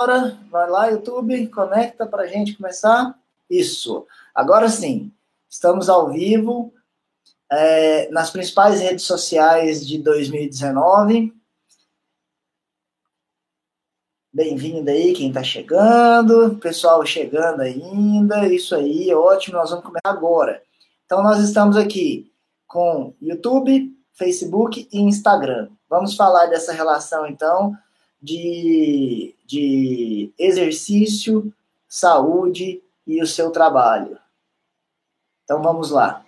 Agora, vai lá, YouTube, conecta para a gente começar. Isso. Agora sim, estamos ao vivo é, nas principais redes sociais de 2019. Bem-vindo aí, quem está chegando, pessoal chegando ainda, isso aí, ótimo, nós vamos começar agora. Então, nós estamos aqui com YouTube, Facebook e Instagram. Vamos falar dessa relação, então, de, de exercício, saúde e o seu trabalho. Então vamos lá.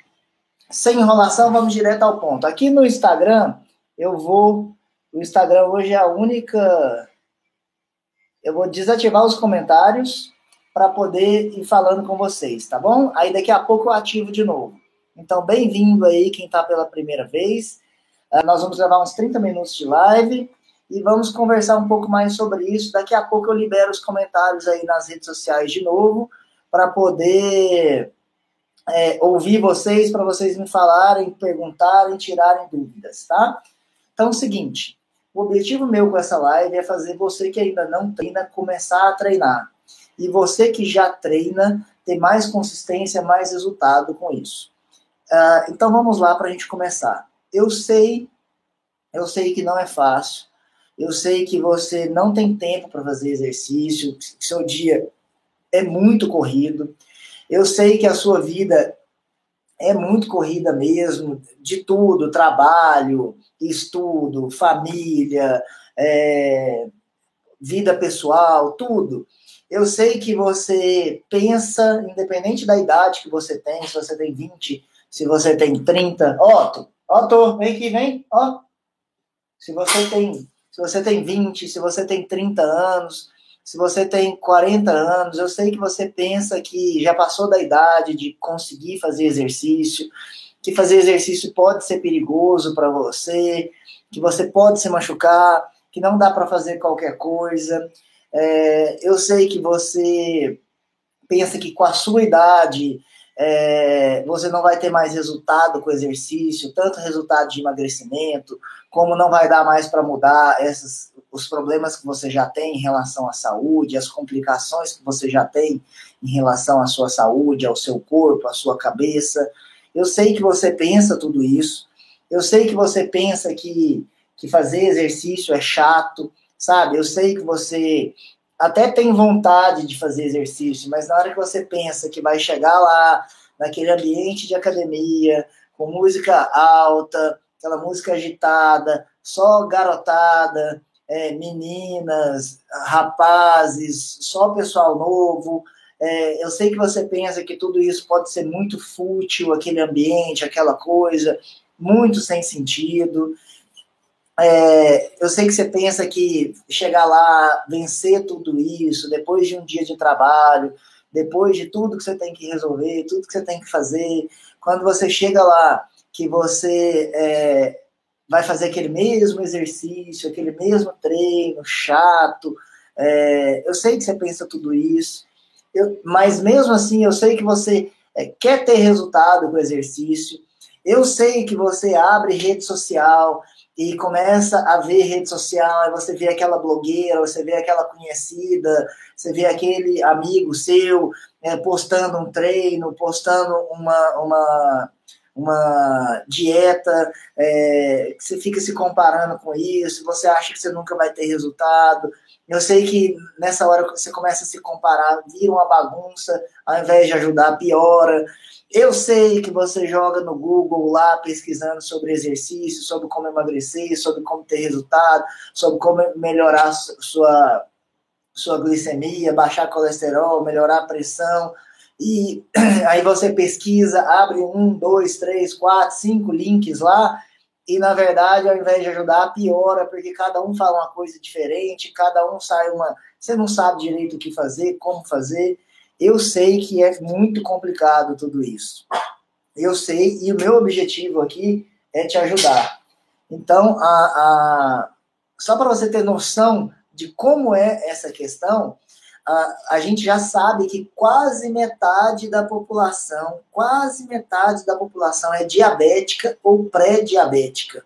Sem enrolação, vamos direto ao ponto. Aqui no Instagram, eu vou. O Instagram hoje é a única. Eu vou desativar os comentários para poder ir falando com vocês, tá bom? Aí daqui a pouco eu ativo de novo. Então, bem-vindo aí quem está pela primeira vez. Uh, nós vamos levar uns 30 minutos de live e vamos conversar um pouco mais sobre isso. Daqui a pouco eu libero os comentários aí nas redes sociais de novo, para poder é, ouvir vocês, para vocês me falarem, perguntarem, tirarem dúvidas, tá? Então, é o seguinte, o objetivo meu com essa live é fazer você que ainda não treina começar a treinar. E você que já treina ter mais consistência, mais resultado com isso. Uh, então vamos lá para a gente começar. Eu sei, eu sei que não é fácil, eu sei que você não tem tempo para fazer exercício, seu dia é muito corrido. Eu sei que a sua vida é muito corrida mesmo, de tudo, trabalho, estudo, família, é, vida pessoal, tudo. Eu sei que você pensa, independente da idade que você tem, se você tem 20, se você tem 30. Otto, Otto, vem aqui, vem, ó. Se você tem se você tem 20, se você tem 30 anos, se você tem 40 anos, eu sei que você pensa que já passou da idade de conseguir fazer exercício, que fazer exercício pode ser perigoso para você, que você pode se machucar, que não dá para fazer qualquer coisa. É, eu sei que você pensa que com a sua idade é, você não vai ter mais resultado com exercício, tanto resultado de emagrecimento, como não vai dar mais para mudar esses, os problemas que você já tem em relação à saúde, as complicações que você já tem em relação à sua saúde, ao seu corpo, à sua cabeça. Eu sei que você pensa tudo isso, eu sei que você pensa que, que fazer exercício é chato, sabe? Eu sei que você até tem vontade de fazer exercício, mas na hora que você pensa que vai chegar lá, naquele ambiente de academia, com música alta, aquela música agitada, só garotada, é, meninas, rapazes, só pessoal novo. É, eu sei que você pensa que tudo isso pode ser muito fútil, aquele ambiente, aquela coisa, muito sem sentido. É, eu sei que você pensa que chegar lá, vencer tudo isso, depois de um dia de trabalho, depois de tudo que você tem que resolver, tudo que você tem que fazer, quando você chega lá que você é, vai fazer aquele mesmo exercício, aquele mesmo treino chato. É, eu sei que você pensa tudo isso, eu, mas mesmo assim eu sei que você é, quer ter resultado com o exercício. Eu sei que você abre rede social e começa a ver rede social, você vê aquela blogueira, você vê aquela conhecida, você vê aquele amigo seu é, postando um treino, postando uma, uma uma dieta, é, você fica se comparando com isso, você acha que você nunca vai ter resultado. Eu sei que nessa hora você começa a se comparar, vira uma bagunça, ao invés de ajudar, piora. Eu sei que você joga no Google lá pesquisando sobre exercício, sobre como emagrecer, sobre como ter resultado, sobre como melhorar sua, sua glicemia, baixar colesterol, melhorar a pressão. E aí você pesquisa, abre um, dois, três, quatro, cinco links lá, e na verdade, ao invés de ajudar, piora, porque cada um fala uma coisa diferente, cada um sai uma. Você não sabe direito o que fazer, como fazer. Eu sei que é muito complicado tudo isso. Eu sei, e o meu objetivo aqui é te ajudar. Então, a, a... só para você ter noção de como é essa questão, a, a gente já sabe que quase metade da população, quase metade da população é diabética ou pré-diabética.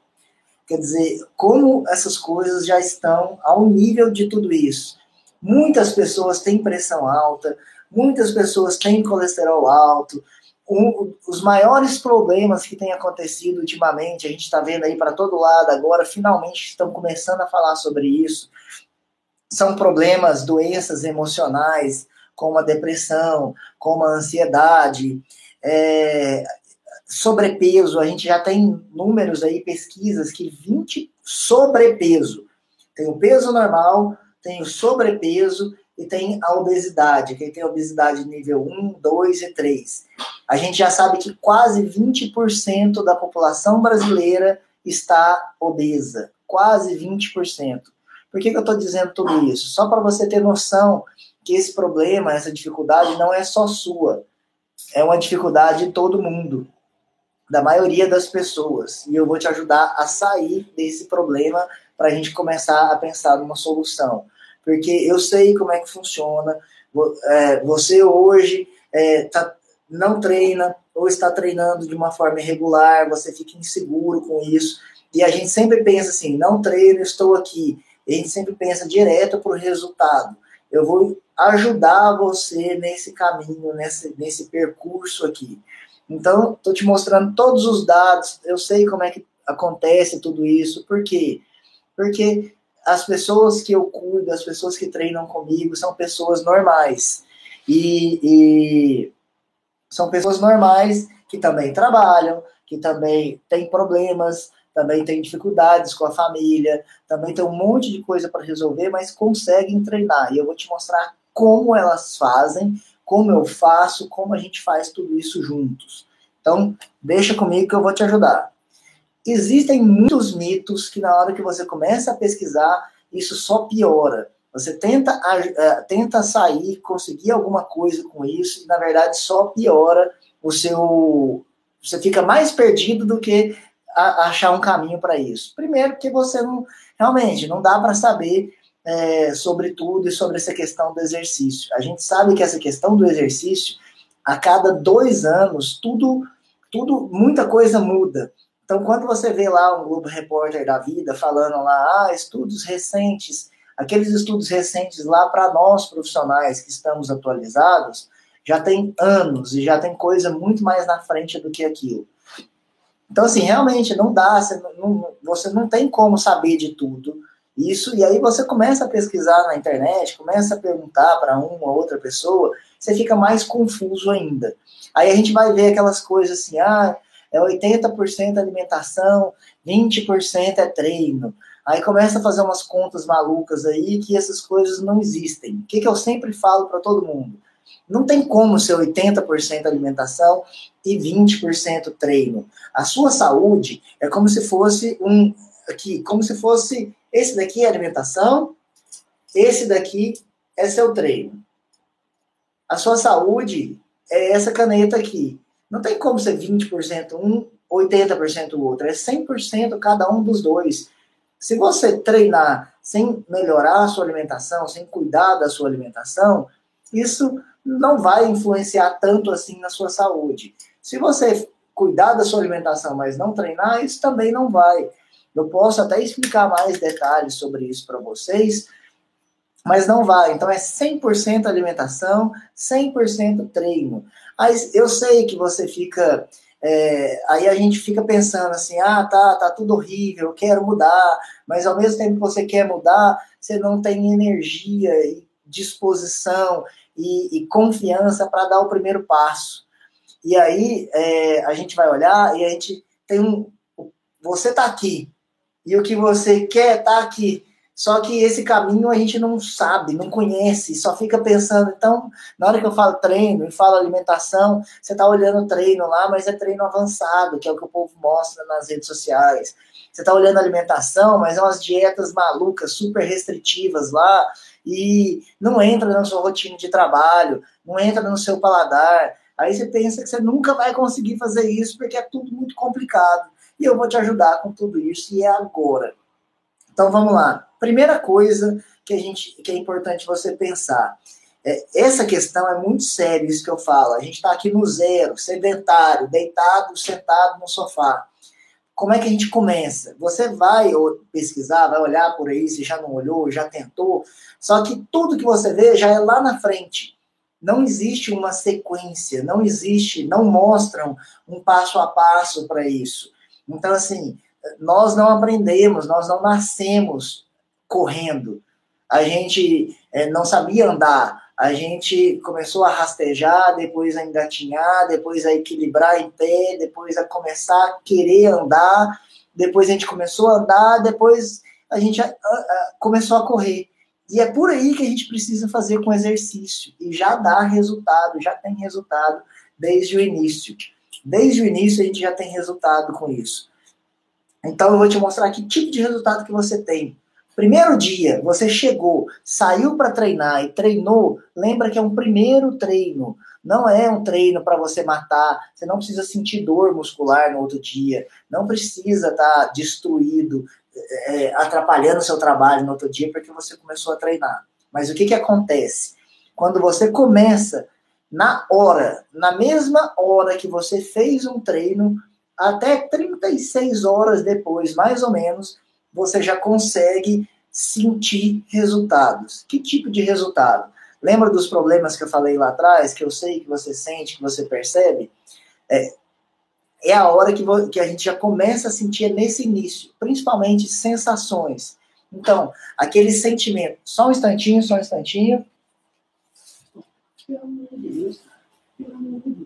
Quer dizer, como essas coisas já estão ao nível de tudo isso. Muitas pessoas têm pressão alta, muitas pessoas têm colesterol alto. Um, os maiores problemas que têm acontecido ultimamente, a gente está vendo aí para todo lado agora, finalmente estão começando a falar sobre isso. São problemas, doenças emocionais, como a depressão, como a ansiedade, é, sobrepeso. A gente já tem números aí, pesquisas, que 20 sobrepeso. Tem o peso normal, tem o sobrepeso e tem a obesidade. Quem tem obesidade nível 1, 2 e 3. A gente já sabe que quase 20% da população brasileira está obesa. Quase 20%. Por que, que eu estou dizendo tudo isso? Só para você ter noção que esse problema, essa dificuldade não é só sua. É uma dificuldade de todo mundo, da maioria das pessoas. E eu vou te ajudar a sair desse problema para a gente começar a pensar numa solução porque eu sei como é que funciona. É, você hoje é, tá, não treina ou está treinando de uma forma irregular, você fica inseguro com isso. E a gente sempre pensa assim: não treino, estou aqui. E a gente sempre pensa direto para o resultado. Eu vou ajudar você nesse caminho, nesse, nesse percurso aqui. Então, estou te mostrando todos os dados, eu sei como é que acontece tudo isso. Por quê? Porque as pessoas que eu cuido, as pessoas que treinam comigo, são pessoas normais. E, e, são pessoas normais que também trabalham, que também têm problemas, também têm dificuldades com a família, também tem um monte de coisa para resolver, mas conseguem treinar. E eu vou te mostrar como elas fazem, como eu faço, como a gente faz tudo isso juntos. Então, deixa comigo que eu vou te ajudar existem muitos mitos que na hora que você começa a pesquisar, isso só piora. Você tenta, uh, tenta sair, conseguir alguma coisa com isso, e na verdade só piora o seu. Você fica mais perdido do que a, achar um caminho para isso. Primeiro, porque você não. Realmente, não dá para saber é, sobre tudo e sobre essa questão do exercício. A gente sabe que essa questão do exercício, a cada dois anos, tudo, tudo muita coisa muda. Então, quando você vê lá um Globo Repórter da vida falando lá, ah, estudos recentes, aqueles estudos recentes lá para nós profissionais que estamos atualizados, já tem anos e já tem coisa muito mais na frente do que aquilo. Então, assim, realmente não dá, você não, você não tem como saber de tudo isso, e aí você começa a pesquisar na internet, começa a perguntar para uma ou outra pessoa, você fica mais confuso ainda. Aí a gente vai ver aquelas coisas assim, ah, é 80% alimentação, 20% é treino. Aí começa a fazer umas contas malucas aí que essas coisas não existem. O que, que eu sempre falo para todo mundo? Não tem como ser 80% alimentação e 20% treino. A sua saúde é como se fosse um aqui, como se fosse esse daqui é alimentação, esse daqui é seu treino. A sua saúde é essa caneta aqui. Não tem como ser 20% um, 80% o outro. É 100% cada um dos dois. Se você treinar sem melhorar a sua alimentação, sem cuidar da sua alimentação, isso não vai influenciar tanto assim na sua saúde. Se você cuidar da sua alimentação, mas não treinar, isso também não vai. Eu posso até explicar mais detalhes sobre isso para vocês, mas não vai. Então é 100% alimentação, 100% treino. Mas eu sei que você fica. É, aí a gente fica pensando assim: ah, tá, tá tudo horrível, eu quero mudar, mas ao mesmo tempo que você quer mudar, você não tem energia e disposição e, e confiança para dar o primeiro passo. E aí é, a gente vai olhar e a gente tem um. Você tá aqui, e o que você quer tá aqui. Só que esse caminho a gente não sabe, não conhece, só fica pensando. Então, na hora que eu falo treino e falo alimentação, você está olhando o treino lá, mas é treino avançado, que é o que o povo mostra nas redes sociais. Você está olhando alimentação, mas é umas dietas malucas, super restritivas lá, e não entra na sua rotina de trabalho, não entra no seu paladar. Aí você pensa que você nunca vai conseguir fazer isso porque é tudo muito complicado. E eu vou te ajudar com tudo isso, e é agora. Então vamos lá. Primeira coisa que a gente que é importante você pensar. É, essa questão é muito séria, isso que eu falo. A gente está aqui no zero, sedentário, deitado, sentado no sofá. como é que a gente começa? Você vai pesquisar, vai olhar por aí, se já não olhou, já tentou, só que tudo que você vê já é lá na frente. Não existe uma sequência, não existe, não mostram um passo a passo para isso. Então, assim, nós não aprendemos, nós não nascemos correndo. A gente é, não sabia andar, a gente começou a rastejar, depois a engatinhar, depois a equilibrar em pé, depois a começar a querer andar, depois a gente começou a andar, depois a gente a, a, começou a correr. E é por aí que a gente precisa fazer com exercício. E já dá resultado, já tem resultado desde o início. Desde o início a gente já tem resultado com isso. Então eu vou te mostrar que tipo de resultado que você tem. Primeiro dia, você chegou, saiu para treinar e treinou, lembra que é um primeiro treino. Não é um treino para você matar, você não precisa sentir dor muscular no outro dia, não precisa estar tá destruído, é, atrapalhando o seu trabalho no outro dia porque você começou a treinar. Mas o que, que acontece? Quando você começa na hora, na mesma hora que você fez um treino, até 36 horas depois, mais ou menos, você já consegue sentir resultados. Que tipo de resultado? Lembra dos problemas que eu falei lá atrás, que eu sei que você sente, que você percebe? É, é a hora que, que a gente já começa a sentir nesse início, principalmente sensações. Então, aquele sentimento. Só um instantinho, só um instantinho. Pelo amor de Deus. Pelo amor de Deus.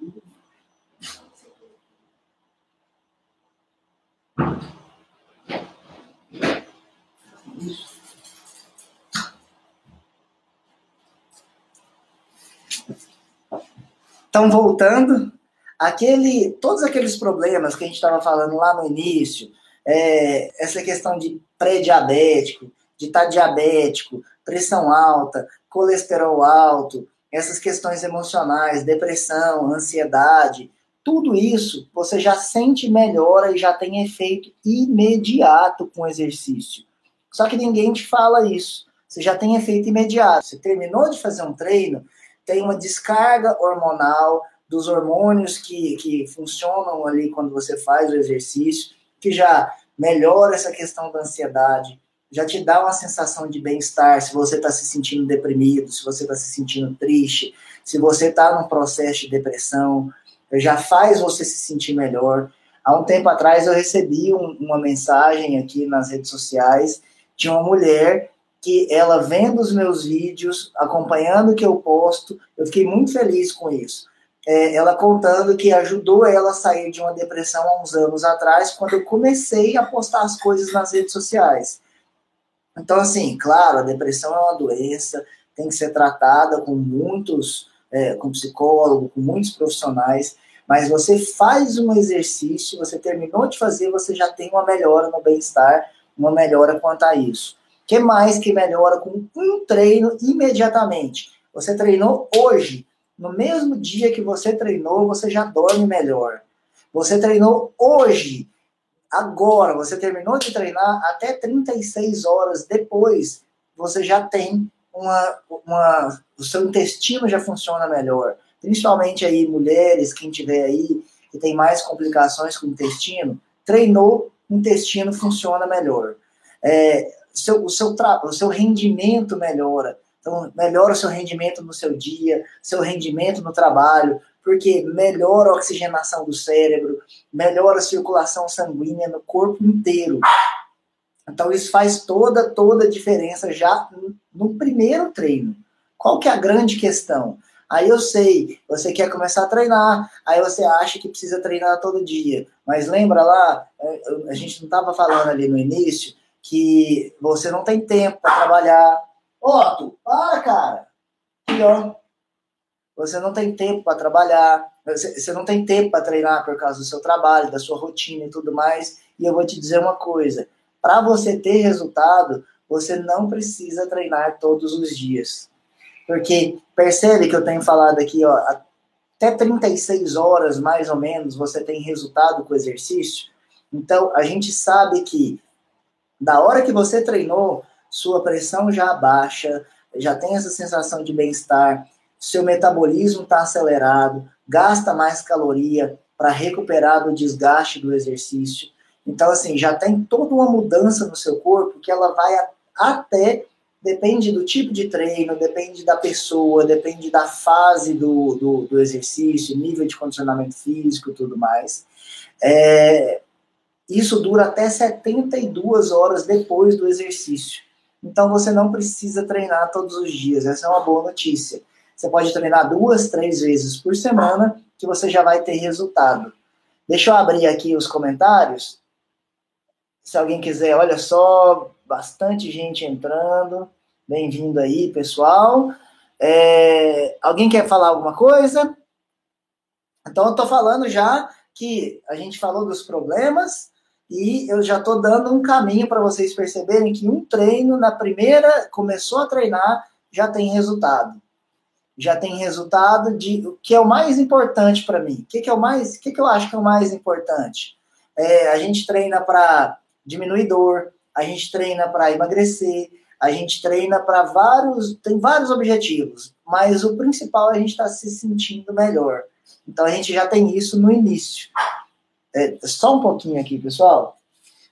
Então, voltando, aquele, todos aqueles problemas que a gente estava falando lá no início, é, essa questão de pré-diabético, de estar tá diabético, pressão alta, colesterol alto, essas questões emocionais, depressão, ansiedade, tudo isso você já sente melhora e já tem efeito imediato com o exercício. Só que ninguém te fala isso. Você já tem efeito imediato. Você terminou de fazer um treino, tem uma descarga hormonal dos hormônios que, que funcionam ali quando você faz o exercício, que já melhora essa questão da ansiedade, já te dá uma sensação de bem-estar se você está se sentindo deprimido, se você está se sentindo triste, se você está num processo de depressão, já faz você se sentir melhor. Há um tempo atrás eu recebi um, uma mensagem aqui nas redes sociais de uma mulher que ela vendo os meus vídeos, acompanhando o que eu posto, eu fiquei muito feliz com isso. É, ela contando que ajudou ela a sair de uma depressão há uns anos atrás, quando eu comecei a postar as coisas nas redes sociais. Então, assim, claro, a depressão é uma doença, tem que ser tratada com muitos, é, com psicólogo, com muitos profissionais, mas você faz um exercício, você terminou de fazer, você já tem uma melhora no bem-estar, uma melhora quanto a isso que mais que melhora com um treino imediatamente? Você treinou hoje, no mesmo dia que você treinou, você já dorme melhor. Você treinou hoje, agora, você terminou de treinar, até 36 horas depois, você já tem uma, uma. O seu intestino já funciona melhor. Principalmente aí, mulheres, quem tiver aí, que tem mais complicações com o intestino, treinou, o intestino funciona melhor. É, seu, o, seu o seu rendimento melhora. Então, melhora o seu rendimento no seu dia, seu rendimento no trabalho, porque melhora a oxigenação do cérebro, melhora a circulação sanguínea no corpo inteiro. Então, isso faz toda, toda a diferença já no primeiro treino. Qual que é a grande questão? Aí eu sei, você quer começar a treinar, aí você acha que precisa treinar todo dia. Mas lembra lá, é, a gente não estava falando ali no início, que você não tem tempo para trabalhar. Otto, para, cara. Ó. Você não tem tempo para trabalhar, você não tem tempo para treinar por causa do seu trabalho, da sua rotina e tudo mais. E eu vou te dizer uma coisa: para você ter resultado, você não precisa treinar todos os dias. Porque percebe que eu tenho falado aqui, ó, até 36 horas mais ou menos você tem resultado com o exercício. Então, a gente sabe que da hora que você treinou, sua pressão já baixa, já tem essa sensação de bem-estar, seu metabolismo está acelerado, gasta mais caloria para recuperar do desgaste do exercício. Então, assim, já tem toda uma mudança no seu corpo que ela vai até, depende do tipo de treino, depende da pessoa, depende da fase do, do, do exercício, nível de condicionamento físico tudo mais. É, isso dura até 72 horas depois do exercício. Então você não precisa treinar todos os dias. Essa é uma boa notícia. Você pode treinar duas, três vezes por semana, que você já vai ter resultado. Deixa eu abrir aqui os comentários. Se alguém quiser, olha só, bastante gente entrando. Bem-vindo aí, pessoal. É, alguém quer falar alguma coisa? Então, eu estou falando já que a gente falou dos problemas, e eu já estou dando um caminho para vocês perceberem que um treino, na primeira, começou a treinar, já tem resultado. Já tem resultado de o que é o mais importante para mim. O que, que é o mais, o que, que eu acho que é o mais importante? É, a gente treina para diminuir dor, a gente treina para emagrecer, a gente treina para vários, tem vários objetivos, mas o principal é a gente estar tá se sentindo melhor. Então a gente já tem isso no início. É, só um pouquinho aqui, pessoal.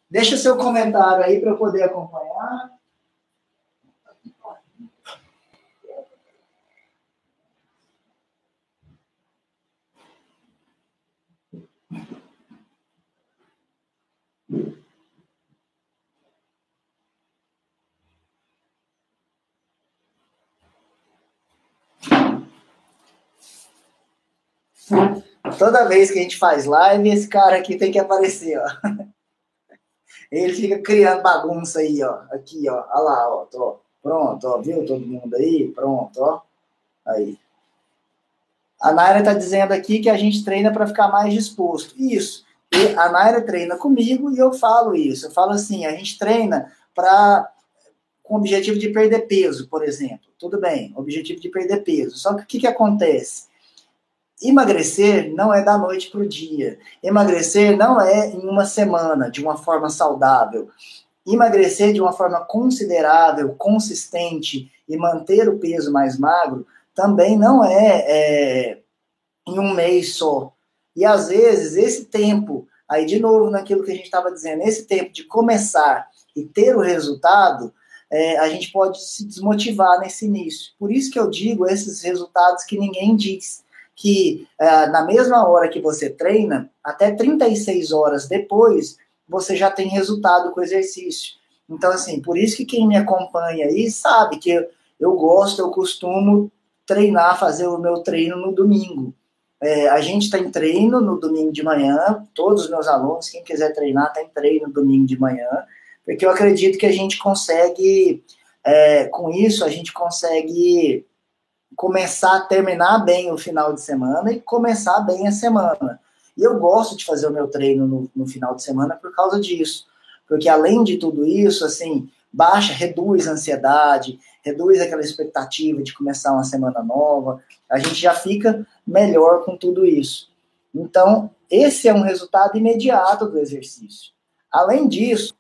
Deixa seu comentário aí para eu poder acompanhar. Toda vez que a gente faz live, esse cara aqui tem que aparecer, ó. Ele fica criando bagunça aí, ó. Aqui, ó. Olha lá, ó. Tô. Pronto, ó. Viu todo mundo aí? Pronto, ó. Aí. A Naira tá dizendo aqui que a gente treina para ficar mais disposto. Isso. E a Naira treina comigo e eu falo isso. Eu falo assim, a gente treina para com o objetivo de perder peso, por exemplo. Tudo bem, objetivo de perder peso. Só que o que, que acontece? Emagrecer não é da noite para o dia. Emagrecer não é em uma semana, de uma forma saudável. Emagrecer de uma forma considerável, consistente e manter o peso mais magro também não é, é em um mês só. E às vezes esse tempo, aí de novo naquilo que a gente estava dizendo, esse tempo de começar e ter o resultado, é, a gente pode se desmotivar nesse início. Por isso que eu digo esses resultados que ninguém diz que uh, na mesma hora que você treina, até 36 horas depois, você já tem resultado com o exercício. Então, assim, por isso que quem me acompanha aí sabe que eu, eu gosto, eu costumo treinar, fazer o meu treino no domingo. É, a gente tem treino no domingo de manhã, todos os meus alunos, quem quiser treinar, tem treino no domingo de manhã, porque eu acredito que a gente consegue, é, com isso, a gente consegue começar a terminar bem o final de semana e começar bem a semana. E eu gosto de fazer o meu treino no, no final de semana por causa disso. Porque além de tudo isso, assim, baixa, reduz a ansiedade, reduz aquela expectativa de começar uma semana nova. A gente já fica melhor com tudo isso. Então, esse é um resultado imediato do exercício. Além disso,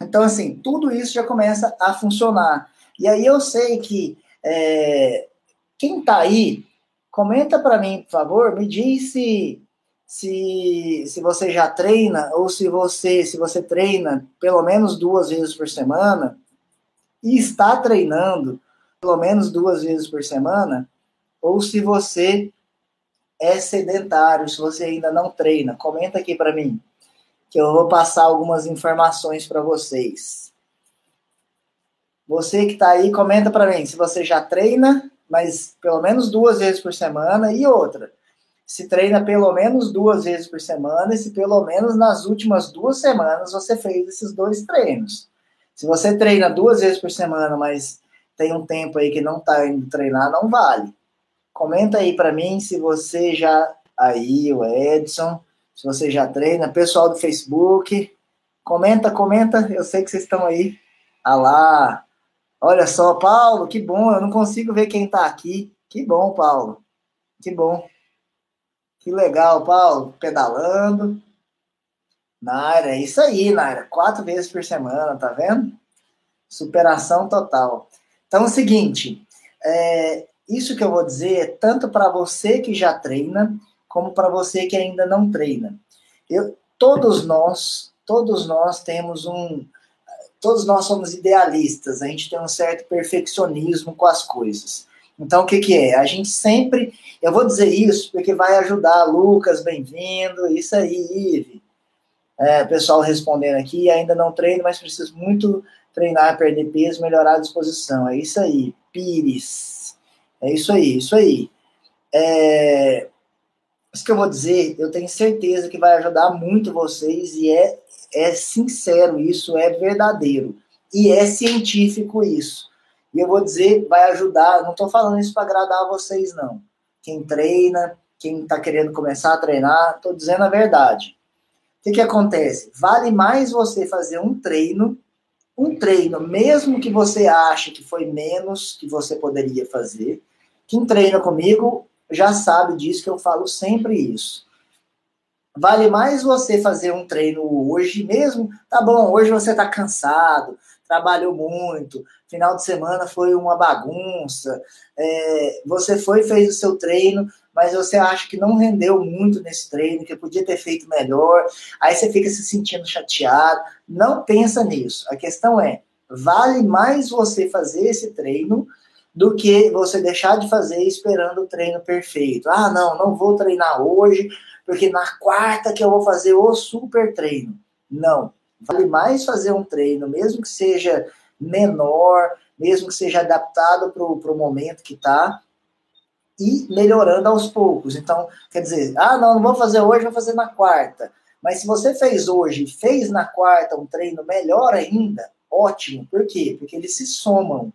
então, assim, tudo isso já começa a funcionar. E aí eu sei que é, quem tá aí, comenta para mim, por favor, me diz se, se, se você já treina ou se você, se você treina pelo menos duas vezes por semana e está treinando pelo menos duas vezes por semana, ou se você é sedentário, se você ainda não treina. Comenta aqui para mim, que eu vou passar algumas informações para vocês. Você que está aí, comenta para mim se você já treina mas pelo menos duas vezes por semana. E outra, se treina pelo menos duas vezes por semana, e se pelo menos nas últimas duas semanas você fez esses dois treinos. Se você treina duas vezes por semana, mas tem um tempo aí que não está indo treinar, não vale. Comenta aí para mim se você já. Aí, o Edson, se você já treina. Pessoal do Facebook, comenta, comenta. Eu sei que vocês estão aí. Ah lá, Olha só, Paulo, que bom, eu não consigo ver quem está aqui. Que bom, Paulo. Que bom. Que legal, Paulo, pedalando. Naira, é isso aí, Naira. Quatro vezes por semana, tá vendo? Superação total. Então é o seguinte, é, isso que eu vou dizer é tanto para você que já treina, como para você que ainda não treina. Eu, todos nós, todos nós temos um. Todos nós somos idealistas, a gente tem um certo perfeccionismo com as coisas. Então, o que, que é? A gente sempre. Eu vou dizer isso porque vai ajudar. Lucas, bem-vindo. Isso aí, Ive. É, pessoal respondendo aqui, ainda não treino, mas preciso muito treinar, perder peso, melhorar a disposição. É isso aí. Pires. É isso aí, isso aí. É, isso que eu vou dizer, eu tenho certeza que vai ajudar muito vocês e é, é sincero isso, é verdadeiro. E é científico isso. E eu vou dizer, vai ajudar, não estou falando isso para agradar vocês, não. Quem treina, quem está querendo começar a treinar, estou dizendo a verdade. O que, que acontece? Vale mais você fazer um treino, um treino, mesmo que você ache que foi menos que você poderia fazer. Quem treina comigo já sabe disso, que eu falo sempre isso. Vale mais você fazer um treino hoje mesmo, tá bom, hoje você tá cansado, trabalhou muito, final de semana foi uma bagunça, é, você foi fez o seu treino, mas você acha que não rendeu muito nesse treino, que podia ter feito melhor, aí você fica se sentindo chateado. Não pensa nisso. A questão é, vale mais você fazer esse treino do que você deixar de fazer esperando o treino perfeito. Ah, não, não vou treinar hoje, porque na quarta que eu vou fazer o super treino. Não. Vale mais fazer um treino, mesmo que seja menor, mesmo que seja adaptado para o momento que está, e melhorando aos poucos. Então, quer dizer, ah, não, não vou fazer hoje, vou fazer na quarta. Mas se você fez hoje, fez na quarta um treino melhor ainda, ótimo. Por quê? Porque eles se somam.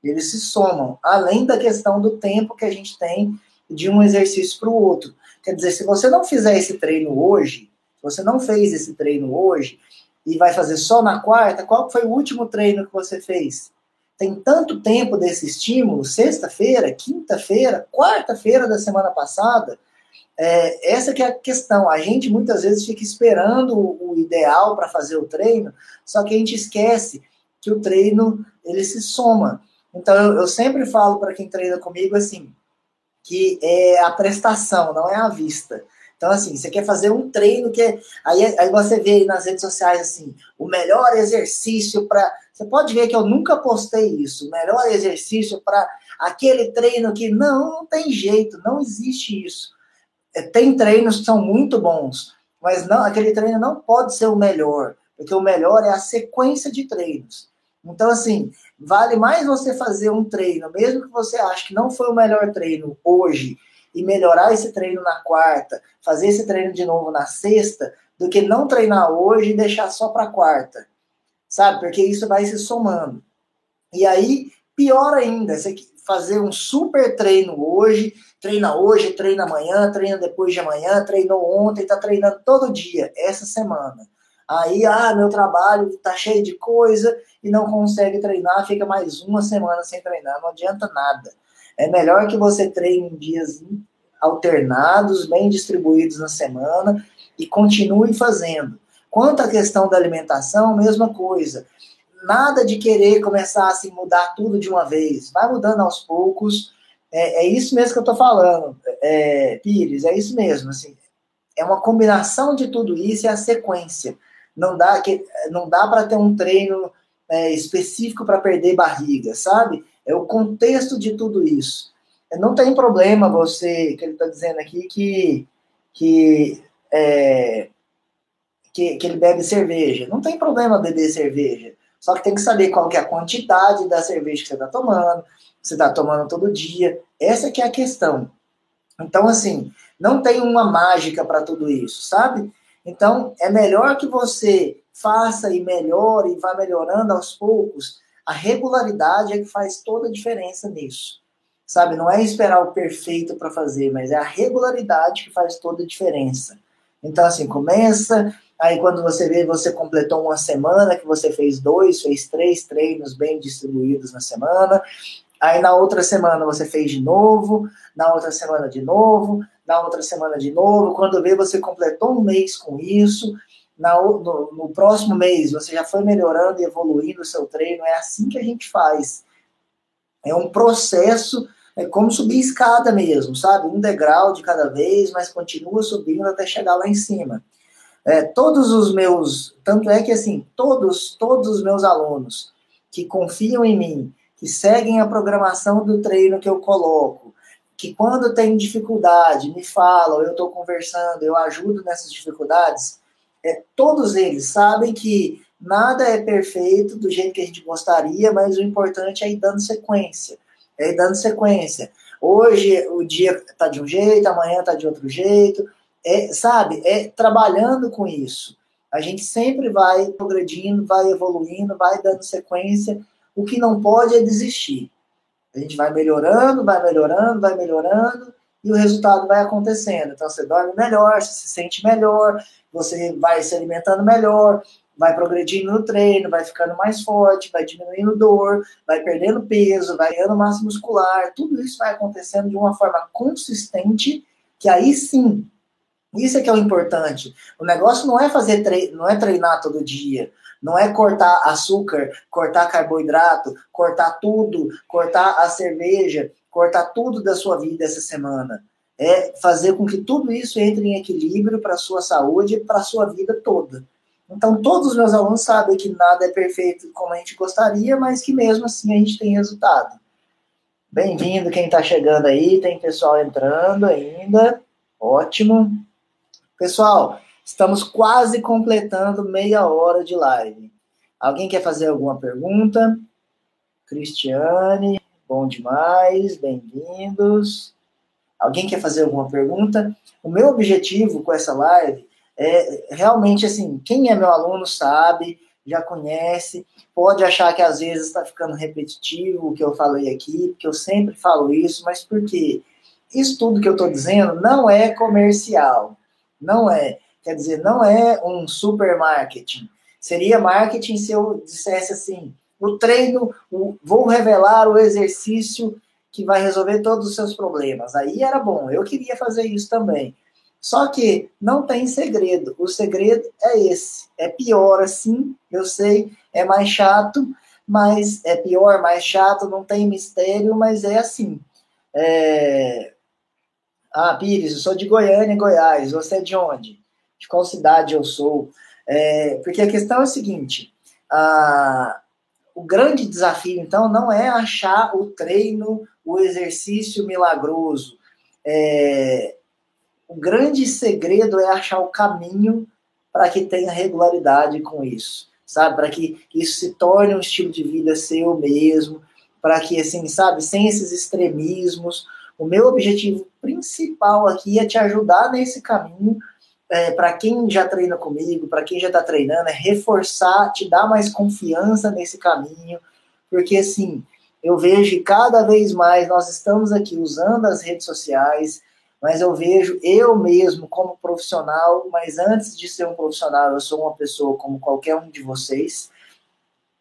Eles se somam, além da questão do tempo que a gente tem de um exercício para o outro. Quer dizer, se você não fizer esse treino hoje, se você não fez esse treino hoje e vai fazer só na quarta, qual foi o último treino que você fez? Tem tanto tempo desse estímulo, sexta-feira, quinta-feira, quarta-feira da semana passada, é, essa que é a questão. A gente muitas vezes fica esperando o, o ideal para fazer o treino, só que a gente esquece que o treino ele se soma. Então, eu, eu sempre falo para quem treina comigo assim, que é a prestação, não é a vista. Então, assim, você quer fazer um treino que é. Aí, aí você vê aí nas redes sociais, assim, o melhor exercício para. Você pode ver que eu nunca postei isso. O melhor exercício para aquele treino que. Não, não tem jeito, não existe isso. É, tem treinos que são muito bons, mas não, aquele treino não pode ser o melhor, porque o melhor é a sequência de treinos. Então, assim, vale mais você fazer um treino, mesmo que você ache que não foi o melhor treino hoje, e melhorar esse treino na quarta, fazer esse treino de novo na sexta, do que não treinar hoje e deixar só para quarta. Sabe? Porque isso vai se somando. E aí, pior ainda, você fazer um super treino hoje, treina hoje, treina amanhã, treina depois de amanhã, treinou ontem, tá treinando todo dia, essa semana. Aí, ah, meu trabalho tá cheio de coisa e não consegue treinar, fica mais uma semana sem treinar, não adianta nada. É melhor que você treine em dias alternados, bem distribuídos na semana e continue fazendo. Quanto à questão da alimentação, mesma coisa. Nada de querer começar a assim, mudar tudo de uma vez. Vai mudando aos poucos. É, é isso mesmo que eu estou falando, é, Pires, é isso mesmo. Assim, é uma combinação de tudo isso e a sequência. Não dá, que, não dá para ter um treino é, específico para perder barriga, sabe? É o contexto de tudo isso. Não tem problema você, que ele está dizendo aqui, que, que, é, que, que ele bebe cerveja. Não tem problema beber cerveja. Só que tem que saber qual que é a quantidade da cerveja que você está tomando, você está tomando todo dia. Essa que é a questão. Então, assim, não tem uma mágica para tudo isso, sabe? Então, é melhor que você faça e melhore e vá melhorando aos poucos. A regularidade é que faz toda a diferença nisso. Sabe, não é esperar o perfeito para fazer, mas é a regularidade que faz toda a diferença. Então, assim, começa, aí quando você vê, você completou uma semana, que você fez dois, fez três treinos bem distribuídos na semana, aí na outra semana você fez de novo, na outra semana de novo, na outra semana de novo, quando vê, você completou um mês com isso, na, no, no, próximo mês você já foi melhorando e evoluindo o seu treino. É assim que a gente faz. É um processo, é como subir escada mesmo, sabe? Um degrau de cada vez, mas continua subindo até chegar lá em cima. É, todos os meus, tanto é que assim, todos, todos os meus alunos que confiam em mim, que seguem a programação do treino que eu coloco, que quando tem dificuldade me falam, eu estou conversando, eu ajudo nessas dificuldades, é, todos eles sabem que nada é perfeito do jeito que a gente gostaria, mas o importante é ir dando sequência. É ir dando sequência. Hoje o dia está de um jeito, amanhã está de outro jeito. É, sabe? É trabalhando com isso. A gente sempre vai progredindo, vai evoluindo, vai dando sequência. O que não pode é desistir. A gente vai melhorando, vai melhorando, vai melhorando, e o resultado vai acontecendo. Então você dorme melhor, você se sente melhor, você vai se alimentando melhor, vai progredindo no treino, vai ficando mais forte, vai diminuindo dor, vai perdendo peso, vai ganhando massa muscular, tudo isso vai acontecendo de uma forma consistente, que aí sim, isso é que é o importante. O negócio não é fazer treino, não é treinar todo dia, não é cortar açúcar, cortar carboidrato, cortar tudo, cortar a cerveja, cortar tudo da sua vida essa semana. É fazer com que tudo isso entre em equilíbrio para a sua saúde e para a sua vida toda. Então, todos os meus alunos sabem que nada é perfeito como a gente gostaria, mas que mesmo assim a gente tem resultado. Bem-vindo quem está chegando aí, tem pessoal entrando ainda. Ótimo. Pessoal, estamos quase completando meia hora de live. Alguém quer fazer alguma pergunta? Cristiane, bom demais, bem-vindos. Alguém quer fazer alguma pergunta? O meu objetivo com essa live é, realmente, assim, quem é meu aluno sabe, já conhece, pode achar que às vezes está ficando repetitivo o que eu falei aqui, porque eu sempre falo isso, mas por quê? Isso tudo que eu estou dizendo não é comercial, não é. Quer dizer, não é um super marketing. Seria marketing se eu dissesse assim: o treino, o, vou revelar o exercício que vai resolver todos os seus problemas. Aí era bom, eu queria fazer isso também. Só que não tem segredo. O segredo é esse. É pior assim, eu sei, é mais chato, mas é pior, mais chato, não tem mistério, mas é assim. É... Ah, Pires, eu sou de Goiânia, Goiás. Você é de onde? De qual cidade eu sou? É... Porque a questão é o seguinte: a... o grande desafio, então, não é achar o treino, o exercício milagroso. É, o grande segredo é achar o caminho para que tenha regularidade com isso, sabe? Para que isso se torne um estilo de vida seu mesmo, para que, assim, sabe, sem esses extremismos. O meu objetivo principal aqui é te ajudar nesse caminho. É, para quem já treina comigo, para quem já está treinando, é reforçar, te dar mais confiança nesse caminho, porque assim, eu vejo cada vez mais nós estamos aqui usando as redes sociais, mas eu vejo eu mesmo como profissional, mas antes de ser um profissional, eu sou uma pessoa como qualquer um de vocês.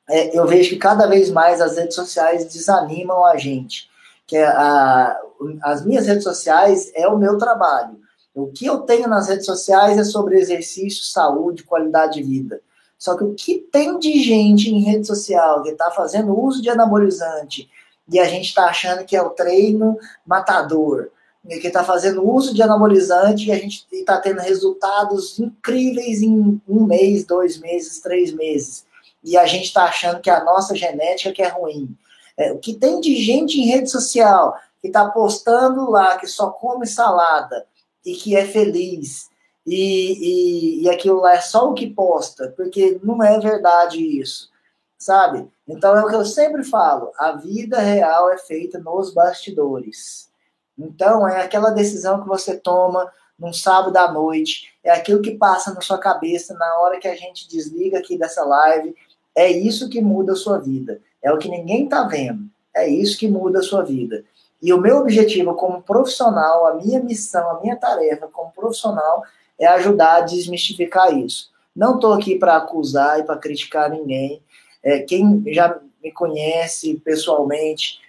É, eu vejo que cada vez mais as redes sociais desanimam a gente. Que é a, as minhas redes sociais é o meu trabalho. O que eu tenho nas redes sociais é sobre exercício, saúde, qualidade de vida. Só que o que tem de gente em rede social que está fazendo uso de anabolizante e a gente está achando que é o treino matador, que está fazendo uso de anabolizante e a gente está tendo resultados incríveis em um mês, dois meses, três meses. E a gente está achando que a nossa genética que é ruim. É, o que tem de gente em rede social que está postando lá que só come salada e que é feliz e, e, e aquilo lá é só o que posta, porque não é verdade isso, sabe? Então é o que eu sempre falo: a vida real é feita nos bastidores. Então, é aquela decisão que você toma num sábado à noite, é aquilo que passa na sua cabeça na hora que a gente desliga aqui dessa live. É isso que muda a sua vida. É o que ninguém está vendo. É isso que muda a sua vida. E o meu objetivo como profissional, a minha missão, a minha tarefa como profissional é ajudar a desmistificar isso. Não estou aqui para acusar e para criticar ninguém. É, quem já me conhece pessoalmente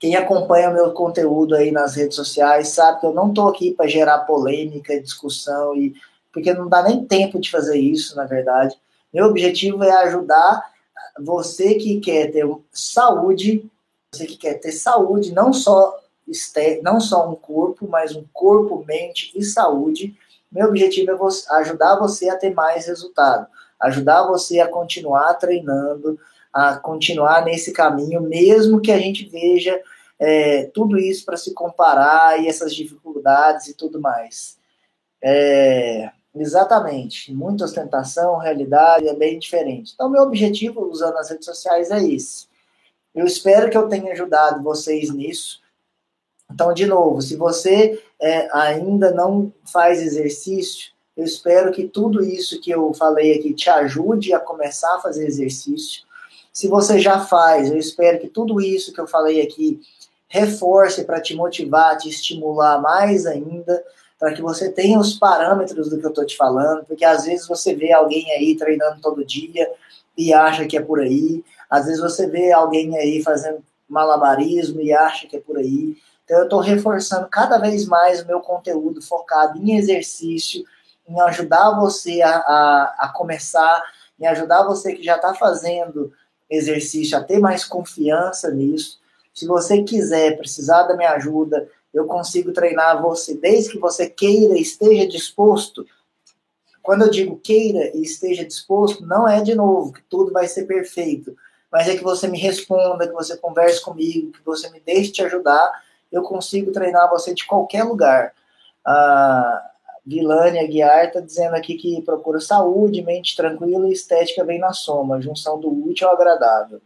quem acompanha meu conteúdo aí nas redes sociais sabe que eu não estou aqui para gerar polêmica, discussão, e porque não dá nem tempo de fazer isso, na verdade. Meu objetivo é ajudar você que quer ter saúde, você que quer ter saúde, não só não só um corpo, mas um corpo, mente e saúde, Meu objetivo é você, ajudar você a ter mais resultado, ajudar você a continuar treinando, a continuar nesse caminho, mesmo que a gente veja é, tudo isso para se comparar e essas dificuldades e tudo mais. É, exatamente, muita ostentação, realidade é bem diferente. Então, meu objetivo usando as redes sociais é esse. Eu espero que eu tenha ajudado vocês nisso. Então, de novo, se você é, ainda não faz exercício, eu espero que tudo isso que eu falei aqui te ajude a começar a fazer exercício. Se você já faz, eu espero que tudo isso que eu falei aqui reforce para te motivar, te estimular mais ainda, para que você tenha os parâmetros do que eu estou te falando, porque às vezes você vê alguém aí treinando todo dia e acha que é por aí, às vezes você vê alguém aí fazendo malabarismo e acha que é por aí. Então eu estou reforçando cada vez mais o meu conteúdo focado em exercício, em ajudar você a, a, a começar, em ajudar você que já está fazendo exercício a ter mais confiança nisso. Se você quiser, precisar da minha ajuda, eu consigo treinar você desde que você queira e esteja disposto. Quando eu digo queira e esteja disposto, não é de novo que tudo vai ser perfeito, mas é que você me responda, que você converse comigo, que você me deixe te ajudar. Eu consigo treinar você de qualquer lugar. A Vilânia Guiar está dizendo aqui que procura saúde, mente tranquila e estética bem na soma, junção do útil ao agradável.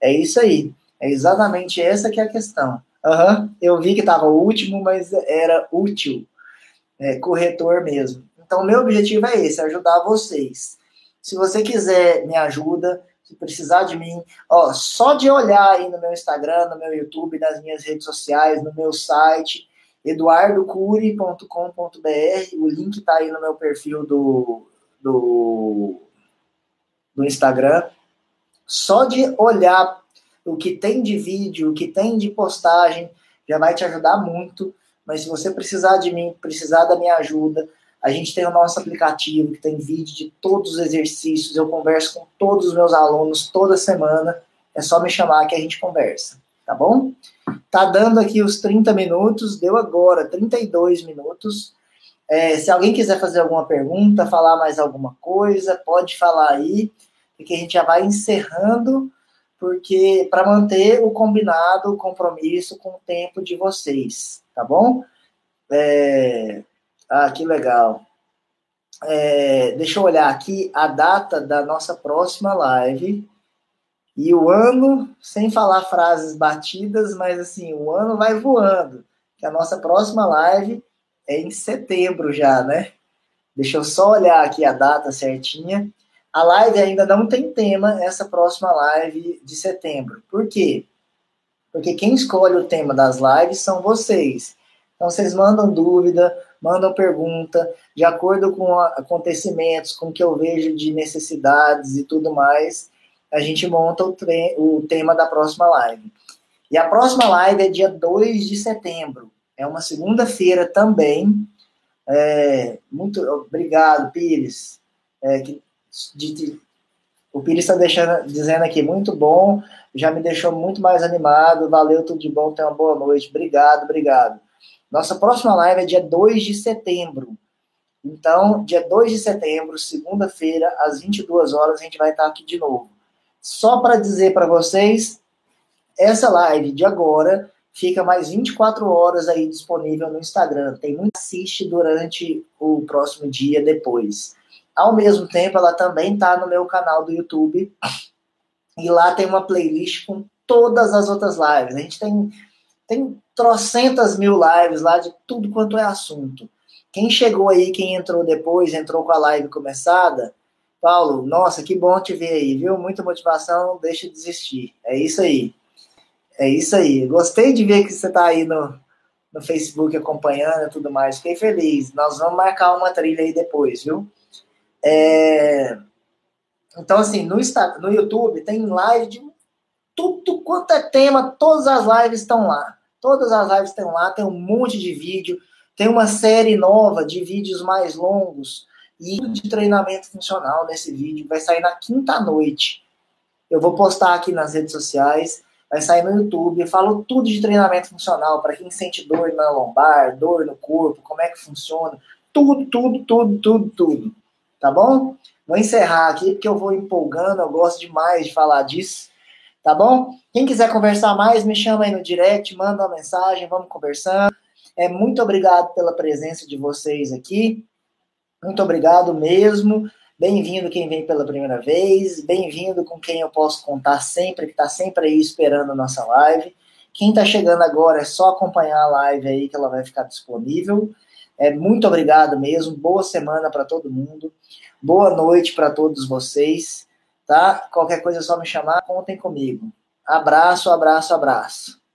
É isso aí. É exatamente essa que é a questão. Uhum, eu vi que estava último, mas era útil. É, corretor mesmo. Então, meu objetivo é esse, ajudar vocês. Se você quiser me ajuda, se precisar de mim, ó, só de olhar aí no meu Instagram, no meu YouTube, nas minhas redes sociais, no meu site, eduardocuri.com.br, o link está aí no meu perfil do, do, do Instagram. Só de olhar o que tem de vídeo, o que tem de postagem, já vai te ajudar muito. Mas se você precisar de mim, precisar da minha ajuda, a gente tem o nosso aplicativo que tem vídeo de todos os exercícios. Eu converso com todos os meus alunos toda semana. É só me chamar que a gente conversa, tá bom? Tá dando aqui os 30 minutos, deu agora 32 minutos. É, se alguém quiser fazer alguma pergunta, falar mais alguma coisa, pode falar aí, porque a gente já vai encerrando porque para manter o combinado, o compromisso com o tempo de vocês, tá bom? É... Ah, que legal. É... Deixa eu olhar aqui a data da nossa próxima live e o ano, sem falar frases batidas, mas assim, o ano vai voando. Que a nossa próxima live é em setembro já, né? Deixa eu só olhar aqui a data certinha. A live ainda não tem tema, essa próxima live de setembro. Por quê? Porque quem escolhe o tema das lives são vocês. Então, vocês mandam dúvida, mandam pergunta, de acordo com acontecimentos, com o que eu vejo de necessidades e tudo mais, a gente monta o, o tema da próxima live. E a próxima live é dia 2 de setembro. É uma segunda-feira também. É, muito obrigado, Pires, é, que de, de, o Pires está dizendo aqui, muito bom, já me deixou muito mais animado, valeu, tudo de bom, tenha uma boa noite, obrigado, obrigado. Nossa próxima live é dia 2 de setembro. Então, dia 2 de setembro, segunda-feira, às 22 horas, a gente vai estar aqui de novo. Só para dizer para vocês, essa live de agora fica mais 24 horas aí disponível no Instagram. Tem muito assiste durante o próximo dia depois. Ao mesmo tempo, ela também está no meu canal do YouTube. E lá tem uma playlist com todas as outras lives. A gente tem, tem trocentas mil lives lá de tudo quanto é assunto. Quem chegou aí, quem entrou depois, entrou com a live começada, Paulo, nossa, que bom te ver aí, viu? Muita motivação, não deixe de desistir. É isso aí. É isso aí. Gostei de ver que você está aí no, no Facebook acompanhando e tudo mais. Fiquei feliz. Nós vamos marcar uma trilha aí depois, viu? É... Então, assim, no, no YouTube tem live de tudo quanto é tema, todas as lives estão lá. Todas as lives estão lá, tem um monte de vídeo, tem uma série nova de vídeos mais longos e de treinamento funcional nesse vídeo. Vai sair na quinta noite. Eu vou postar aqui nas redes sociais, vai sair no YouTube. Eu falo tudo de treinamento funcional para quem sente dor na lombar, dor no corpo, como é que funciona, tudo, tudo, tudo, tudo, tudo. Tá bom? Vou encerrar aqui porque eu vou empolgando, eu gosto demais de falar disso. Tá bom? Quem quiser conversar mais, me chama aí no direct, manda uma mensagem, vamos conversando. É, muito obrigado pela presença de vocês aqui. Muito obrigado mesmo. Bem-vindo quem vem pela primeira vez. Bem-vindo com quem eu posso contar sempre, que está sempre aí esperando a nossa live. Quem está chegando agora é só acompanhar a live aí que ela vai ficar disponível. É, muito obrigado mesmo. Boa semana para todo mundo. Boa noite para todos vocês. Tá? Qualquer coisa é só me chamar, contem comigo. Abraço, abraço, abraço.